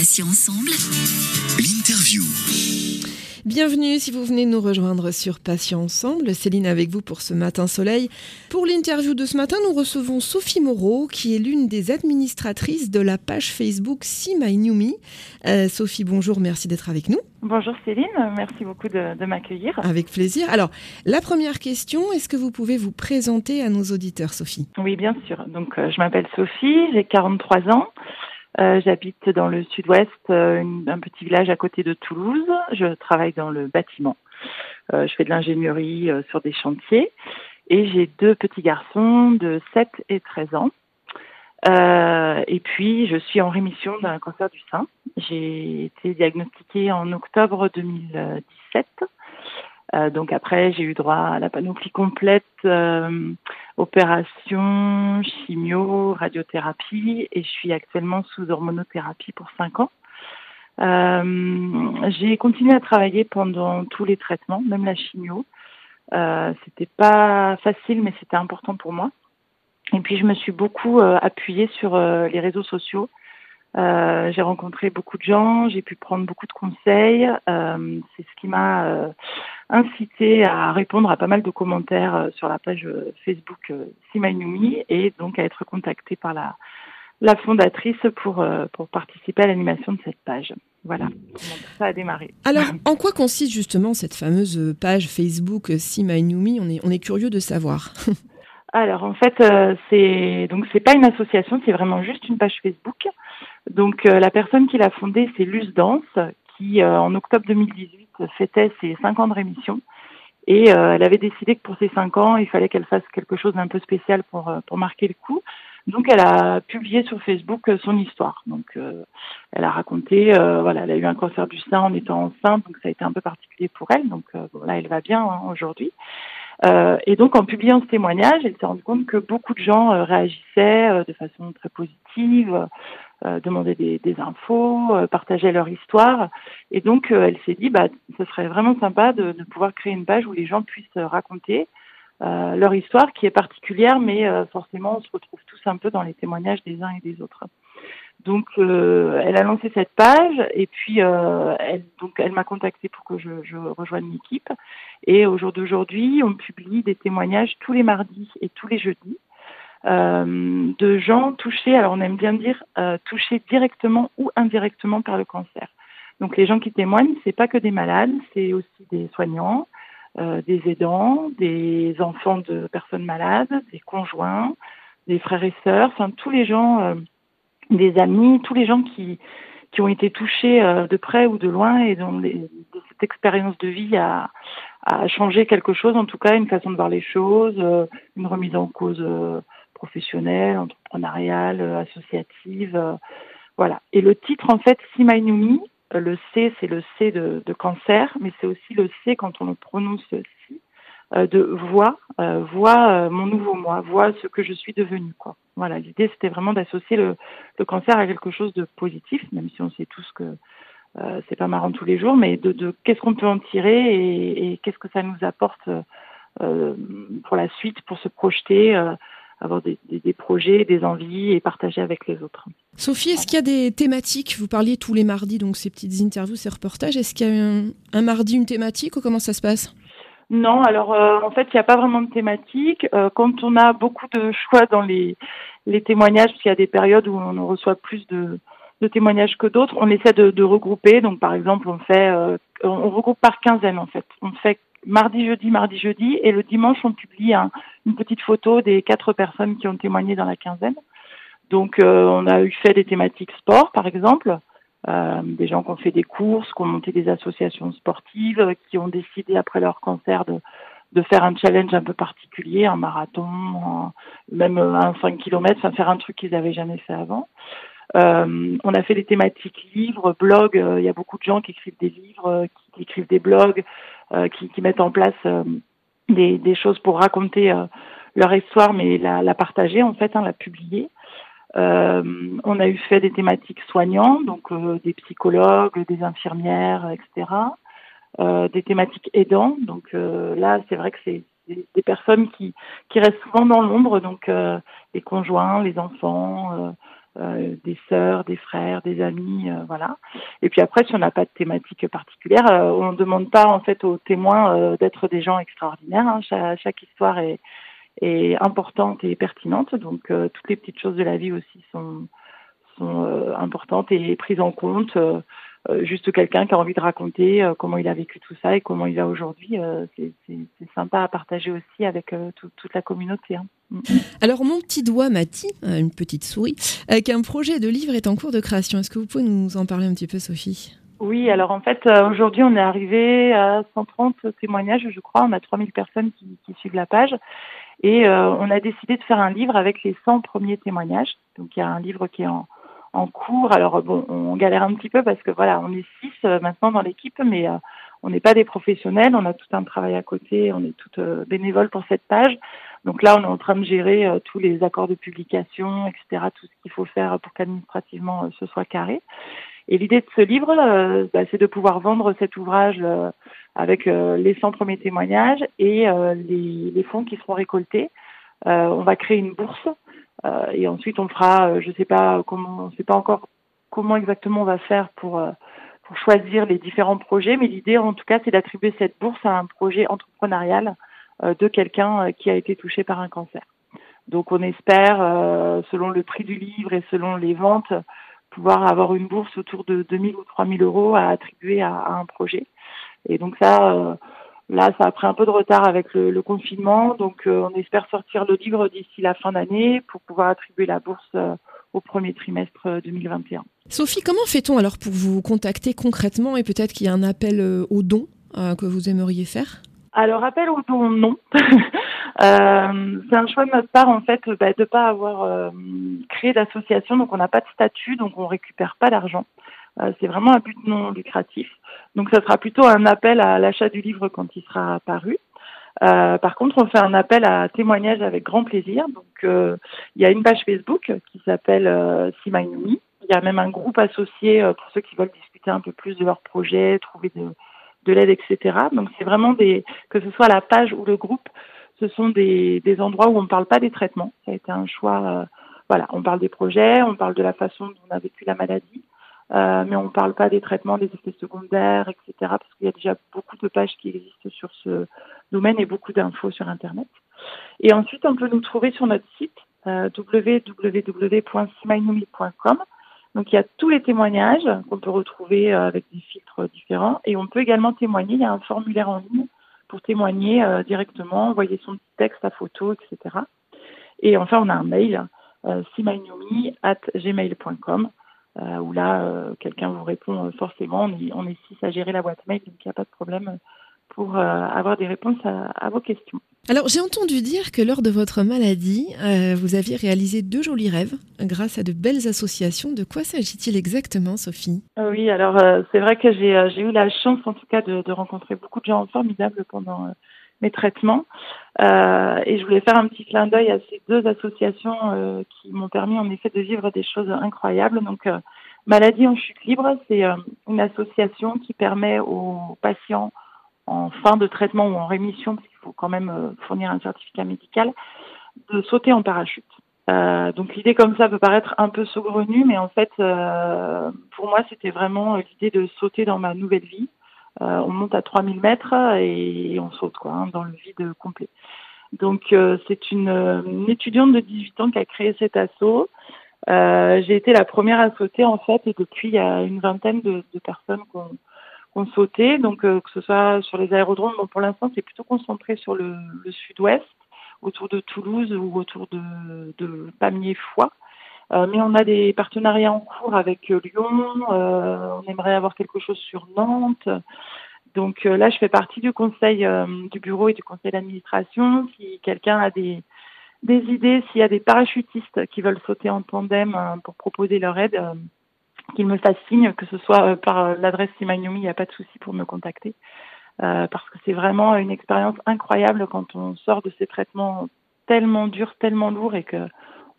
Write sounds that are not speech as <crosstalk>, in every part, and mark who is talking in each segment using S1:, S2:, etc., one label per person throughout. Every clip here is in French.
S1: Patients ensemble. L'interview.
S2: Bienvenue si vous venez nous rejoindre sur Patients Ensemble. Céline avec vous pour ce matin soleil. Pour l'interview de ce matin, nous recevons Sophie Moreau, qui est l'une des administratrices de la page Facebook See My New Me. Euh, Sophie, bonjour, merci d'être avec nous.
S3: Bonjour Céline, merci beaucoup de, de m'accueillir.
S2: Avec plaisir. Alors, la première question, est-ce que vous pouvez vous présenter à nos auditeurs, Sophie?
S3: Oui, bien sûr. Donc, euh, je m'appelle Sophie, j'ai 43 ans. Euh, J'habite dans le sud-ouest, euh, un petit village à côté de Toulouse. Je travaille dans le bâtiment. Euh, je fais de l'ingénierie sur des chantiers. Et j'ai deux petits garçons de 7 et 13 ans. Et puis, je suis en rémission d'un cancer du sein. J'ai été diagnostiquée en octobre 2017. Euh, donc après, j'ai eu droit à la panoplie complète, euh, opération, chimio, radiothérapie, et je suis actuellement sous hormonothérapie pour 5 ans. Euh, j'ai continué à travailler pendant tous les traitements, même la chimio. Euh, c'était pas facile, mais c'était important pour moi. Et puis je me suis beaucoup euh, appuyée sur euh, les réseaux sociaux. Euh, j'ai rencontré beaucoup de gens, j'ai pu prendre beaucoup de conseils. Euh, c'est ce qui m'a euh, incité à répondre à pas mal de commentaires euh, sur la page euh, Facebook euh, Simainumi et donc à être contactée par la, la fondatrice pour, pour participer à l'animation de cette page. Voilà ça a démarré.
S2: Alors, <laughs> en quoi consiste justement cette fameuse page Facebook Me on est, on est curieux de savoir. <laughs>
S3: Alors en fait, euh, c'est donc c'est pas une association, c'est vraiment juste une page Facebook. Donc euh, la personne qui l'a fondée, c'est Luce Danse, qui euh, en octobre 2018 fêtait ses cinq ans de rémission. Et euh, elle avait décidé que pour ses cinq ans, il fallait qu'elle fasse quelque chose d'un peu spécial pour euh, pour marquer le coup. Donc elle a publié sur Facebook euh, son histoire. Donc elle a raconté, voilà, elle a eu un cancer du sein en étant enceinte, donc ça a été un peu particulier pour elle. Donc là, elle va bien hein, aujourd'hui. Et donc, en publiant ce témoignage, elle s'est rendue compte que beaucoup de gens réagissaient de façon très positive, euh, demandaient des, des infos, euh, partageaient leur histoire. Et donc, euh, elle s'est dit, bah, ce serait vraiment sympa de, de pouvoir créer une page où les gens puissent raconter euh, leur histoire, qui est particulière, mais euh, forcément, on se retrouve tous un peu dans les témoignages des uns et des autres. Donc, euh, elle a lancé cette page et puis elle, donc elle m'a contacté pour que je, je rejoigne l'équipe. Et au jour d'aujourd'hui, on publie des témoignages tous les mardis et tous les jeudis de gens touchés. Alors, on aime bien dire euh, touchés directement ou indirectement par le cancer. Donc, les gens qui témoignent, c'est pas que des malades, c'est aussi des soignants, euh, des aidants, des enfants de personnes malades, des conjoints, des frères et sœurs, enfin tous les gens. Euh, des amis, tous les gens qui, qui ont été touchés euh, de près ou de loin et dont les, cette expérience de vie a, a changé quelque chose, en tout cas une façon de voir les choses, euh, une remise en cause euh, professionnelle, entrepreneuriale, euh, associative, euh, voilà. Et le titre en fait, Simainumi, euh, le C c'est le C de, de cancer, mais c'est aussi le C quand on le prononce si, euh, de voix, euh, voix euh, mon nouveau moi, voix ce que je suis devenue quoi. Voilà, l'idée c'était vraiment d'associer le, le cancer à quelque chose de positif, même si on sait tous que c'est pas marrant tous les jours, mais de, de qu'est-ce qu'on peut en tirer et, et qu'est-ce que ça nous apporte pour la suite, pour se projeter, avoir des, des, des projets, des envies et partager avec les autres.
S2: Sophie, est-ce qu'il y a des thématiques? Vous parliez tous les mardis, donc ces petites interviews, ces reportages. Est-ce qu'il y a un, un mardi une thématique ou comment ça se passe?
S3: Non, alors euh, en fait, il n'y a pas vraiment de thématique. Euh, quand on a beaucoup de choix dans les, les témoignages, parce qu'il y a des périodes où on reçoit plus de, de témoignages que d'autres, on essaie de, de, regrouper. Donc, par exemple, on fait, euh, on regroupe par quinzaine en fait. On fait mardi, jeudi, mardi, jeudi, et le dimanche, on publie un, une petite photo des quatre personnes qui ont témoigné dans la quinzaine. Donc, euh, on a eu fait des thématiques sport, par exemple. Euh, des gens qui ont fait des courses, qui ont monté des associations sportives, qui ont décidé après leur cancer de, faire un challenge un peu particulier, un marathon, même un 5 km, faire un truc qu'ils n'avaient jamais fait avant. Euh, on a fait des thématiques livres, blogs. Euh, il y a beaucoup de gens qui écrivent des livres, euh, qui, écrivent des blogs, euh, qui, qui, mettent en place euh, des, des, choses pour raconter leur histoire, mais la, la, partager en fait, hein, la publier. on a eu fait des thématiques soignants, donc des psychologues, des infirmières, etc. des thématiques aidants. Donc là, c'est vrai que c'est des, personnes qui, qui restent souvent dans l'ombre, donc les conjoints, les enfants euh, des sœurs, des frères, des amis, euh, voilà. Et puis après, si on n'a pas de thématique particulière, euh, on ne demande pas en fait aux témoins d'être des gens extraordinaires. Hein. chaque, histoire est, est, importante et pertinente, donc toutes les petites choses de la vie aussi sont, sont importantes et prises en compte. Euh, juste quelqu'un qui a envie de raconter euh, comment il a vécu tout ça et comment il va aujourd'hui. Euh, c'est sympa à partager aussi avec toute la communauté. Hein. Mm.
S2: Alors mon petit doigt Mati, une petite souris, qu'un projet de livre est en cours de création. Est-ce que vous pouvez nous en parler un petit peu, Sophie?
S3: Oui, alors en fait, aujourd'hui, on est arrivé à 130 témoignages, je crois. On a 3000 personnes qui, suivent la page. Et on a décidé de faire un livre avec les 100 premiers témoignages. Donc, il y a un livre qui est en, cours. Alors bon, on galère un petit peu parce que voilà, on est six euh, maintenant dans l'équipe, mais euh, on n'est pas des professionnels, on a tout un travail à côté, on est toutes euh, bénévoles pour cette page. Donc là, on est en train de gérer tous les accords de publication, etc., tout ce qu'il faut faire pour qu'administrativement ce soit carré. Et l'idée de ce livre, bah, c'est de pouvoir vendre cet ouvrage avec les 100 premiers témoignages et les, les, fonds qui seront récoltés. on va créer une bourse euh, et ensuite, on fera, euh, je sais pas comment, on sait pas encore comment exactement on va faire pour euh, pour choisir les différents projets, mais l'idée, en tout cas, c'est d'attribuer cette bourse à un projet entrepreneurial de quelqu'un qui a été touché par un cancer. Donc, on espère, selon le prix du livre et selon les ventes, pouvoir avoir une bourse autour de 2000 ou 3000 euros à attribuer à, un projet. Et donc ça, Là, ça a pris un peu de retard avec le, confinement, donc euh, on espère sortir le livre d'ici la fin d'année pour pouvoir attribuer la bourse euh, au premier trimestre 2021. Euh,
S2: Sophie, comment fait-on alors pour vous contacter concrètement et peut-être qu'il y a un appel aux dons que vous aimeriez faire?
S3: Alors, appel aux dons, non. <laughs> c'est un choix de notre part, en fait, bah, de ne pas avoir créé d'association, donc on n'a pas de statut, donc on récupère pas d'argent. Euh, c'est vraiment un but non lucratif. Donc ça sera plutôt un appel à l'achat du livre quand il sera paru. Euh, par contre, on fait un appel à témoignage avec grand plaisir. Donc, euh, il y a une page Facebook qui s'appelle euh, Il y a même un groupe associé pour ceux qui veulent discuter un peu plus de leur projet, trouver de, de l'aide, etc. Donc, c'est vraiment des, que ce soit la page ou le groupe, ce sont des, des endroits où on ne parle pas des traitements. Ça a été un choix. voilà, on parle des projets, on parle de la façon dont on a vécu la maladie, euh, mais on ne parle pas des traitements, des effets secondaires, etc. Parce qu'il y a déjà beaucoup de pages qui existent sur ce domaine et beaucoup d'infos sur Internet. Et ensuite, on peut nous trouver sur notre site euh. Donc il y a tous les témoignages qu'on peut retrouver euh, avec des filtres différents et on peut également témoigner. Il y a un formulaire en ligne pour témoigner euh, directement, envoyer son texte, sa photo, etc. Et enfin, on a un mail, euh, at gmail.com euh, où là, euh, quelqu'un vous répond forcément. On est, on est six à gérer la boîte mail, donc il n'y a pas de problème pour avoir des réponses à, vos questions.
S2: Alors, j'ai entendu dire que lors de votre maladie, vous aviez réalisé deux jolis rêves grâce à de belles associations. De quoi s'agit-il exactement, Sophie?
S3: Oui, alors c'est vrai que j'ai eu la chance, en tout cas, de, de, rencontrer beaucoup de gens formidables pendant mes traitements. Euh, et je voulais faire un petit clin d'œil à ces deux associations euh, qui m'ont permis en effet de vivre des choses incroyables. Donc, euh, Maladie en chute libre, c'est euh, une association qui permet aux patients en fin de traitement ou en rémission, parce qu'il faut quand même euh, fournir un certificat médical, de sauter en parachute. donc l'idée comme ça peut paraître un peu saugrenue, mais en fait, pour moi, c'était vraiment l'idée de sauter dans ma nouvelle vie euh, on monte à 3000 mètres et on saute quoi, hein, dans le vide complet. Donc euh, c'est une, étudiante de 18 ans qui a créé cet assaut. Euh, j'ai été la première à sauter en fait et depuis il y a une vingtaine de, personnes qui ont, sauté, donc que ce soit sur les aérodromes. Bon, pour l'instant c'est plutôt concentré sur le, sud-ouest, autour de Toulouse ou autour de, de Pamiers-Foix. Euh, mais on a des partenariats en cours avec euh, Lyon. Euh, on aimerait avoir quelque chose sur Nantes. Donc là, je fais partie du conseil du bureau et du conseil d'administration. Si quelqu'un a des, des idées, s'il y a des parachutistes qui veulent sauter en tandem pour proposer leur aide, qu'ils me fassent signe, que ce soit par l'adresse Simagnomi, il n'y a pas de souci pour me contacter. parce que c'est vraiment une expérience incroyable quand on sort de ces traitements tellement durs, tellement lourds et que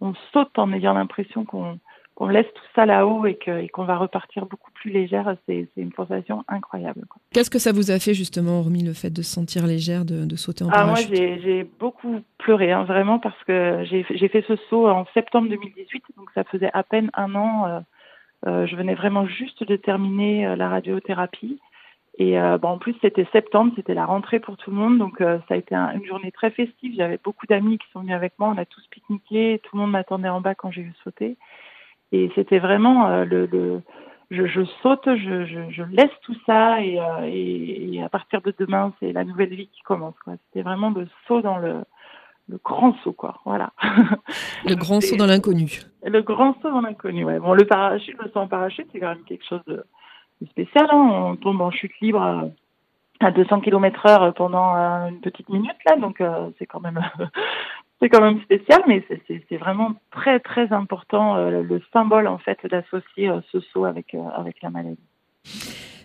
S3: on saute en ayant l'impression qu'on laisse tout ça là-haut et qu'on va repartir beaucoup plus légère, c'est une sensation incroyable.
S2: Qu'est-ce que ça vous a fait justement, hormis le fait de se sentir légère, de, sauter en
S3: ah,
S2: parachute?
S3: Moi, j'ai beaucoup pleuré, hein, vraiment, parce que j'ai fait ce saut en septembre 2018, donc ça faisait à peine un an. Euh, euh, je venais vraiment juste de terminer euh, la radiothérapie. Et bon, en plus, c'était septembre, c'était la rentrée pour tout le monde, donc ça a été une journée très festive. J'avais beaucoup d'amis qui sont venus avec moi, on a tous pique-niqué, tout le monde m'attendait en bas quand j'ai vu sauter. Et c'était vraiment euh, le, je, saute, je, laisse tout ça euh, et, à partir de demain, c'est la nouvelle vie qui commence. C'était vraiment le saut dans le, le grand saut, quoi. Voilà.
S2: Le grand saut dans l'inconnu.
S3: Le grand saut l'inconnu, ouais. Bon, le parachute, le saut en parachute, c'est quand même quelque chose de, spécial. Hein. On tombe en chute libre à 200 km heure pendant une petite minute, là, donc euh, c'est quand même <laughs> c'est quand même spécial, mais c'est vraiment très très important euh, le symbole en fait d'associer euh, ce saut avec euh, avec la maladie.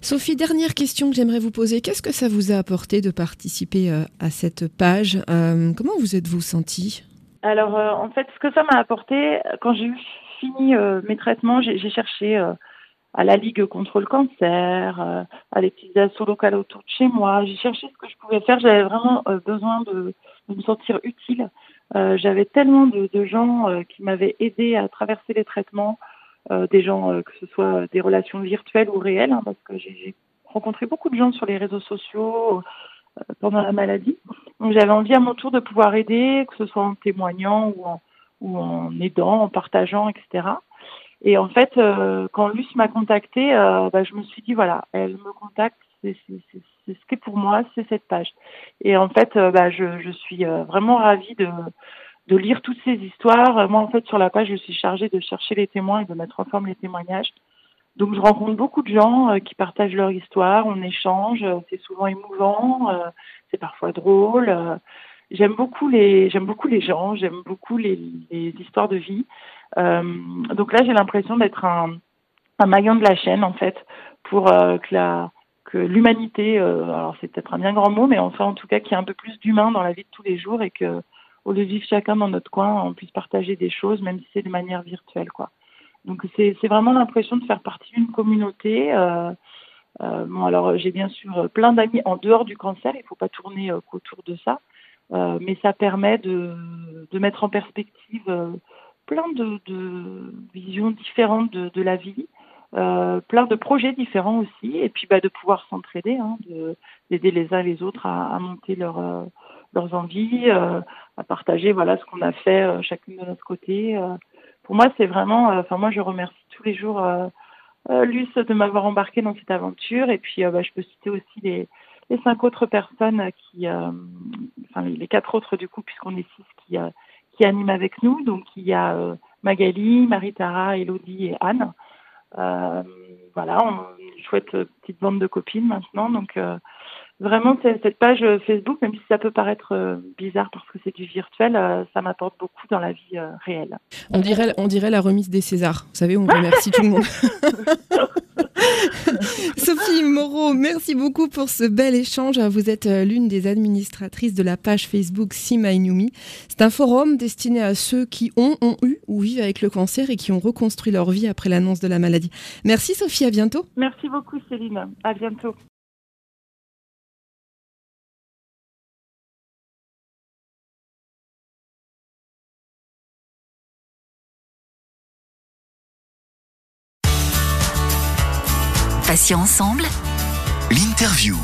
S2: Sophie, dernière question que j'aimerais vous poser. Qu'est-ce que ça vous a apporté de participer à cette page? Comment vous êtes-vous senti
S3: Alors, en fait, ce que ça m'a apporté, quand j'ai eu fini mes traitements, j'ai cherché à la Ligue contre le cancer, à des petites assos locales autour de chez moi. J'ai cherché ce que je pouvais faire. J'avais vraiment besoin de, de, me sentir utile euh, j'avais tellement de, de gens euh, qui m'avaient aidé à traverser les traitements, euh, des gens que ce soit des relations virtuelles ou réelles, hein, parce que j'ai rencontré beaucoup de gens sur les réseaux sociaux pendant la maladie. Donc j'avais envie à mon tour de pouvoir aider, que ce soit en témoignant ou en, aidant, en partageant, etc. Et en fait, quand Luce m'a contactée, bah, je me suis dit voilà, elle me contacte, c'est ce qui est pour moi, c'est cette page. Et en fait, euh, bah, je, suis euh, vraiment ravie de, de lire toutes ces histoires. Moi, en fait, sur la page, je suis chargée de chercher les témoins et de mettre en forme les témoignages. Donc, je rencontre beaucoup de gens euh, qui partagent leur histoire, on échange, c'est souvent émouvant, c'est parfois drôle. j'aime beaucoup les, j'aime beaucoup les gens, j'aime beaucoup les, les, histoires de vie. donc là, j'ai l'impression d'être un, un maillon de la chaîne, en fait, pour que la que l'humanité, euh, alors c'est peut-être un bien grand mot, mais enfin en tout cas qu'il y ait un peu plus d'humain dans la vie de tous les jours et que au lieu de vivre chacun dans notre coin, on puisse partager des choses, même si c'est de manière virtuelle, quoi. Donc c'est vraiment l'impression de faire partie d'une communauté. Euh, euh, bon alors j'ai bien sûr plein d'amis en dehors du cancer, il ne faut pas tourner euh, qu'autour de ça, euh, mais ça permet de, de mettre en perspective euh, plein de, de, visions différentes de, de la vie euh, plein de projets différents aussi, et puis bah, de pouvoir s'entraider, hein, d'aider les uns les autres à, à monter leur, euh, leurs envies, euh, à partager voilà ce qu'on a fait euh, chacune de notre côté. Pour moi, c'est vraiment, enfin moi je remercie tous les jours Luce de m'avoir embarqué dans cette aventure, et puis bah, je peux citer aussi les, les cinq autres personnes qui, enfin les quatre autres du coup puisqu'on est six qui qui animent avec nous. Donc il y a Magali, Marie-Tara, Elodie et Anne. Euh, voilà, on, une chouette petite bande de copines maintenant. Donc euh, vraiment cette page Facebook, même si ça peut paraître euh, bizarre parce que c'est du virtuel, ça m'apporte beaucoup dans la vie réelle.
S2: On dirait, on dirait la remise des Césars. Vous savez, on remercie tout le monde. <laughs> Sophie Moreau, merci beaucoup pour ce bel échange. Vous êtes euh, l'une des administratrices de la page Facebook My C'est un forum destiné à ceux qui ont, ont eu ou vivent avec le cancer et qui ont reconstruit leur vie après l'annonce de la maladie. Merci Sophie, à bientôt.
S3: Merci beaucoup Céline, à bientôt.
S1: L'interview.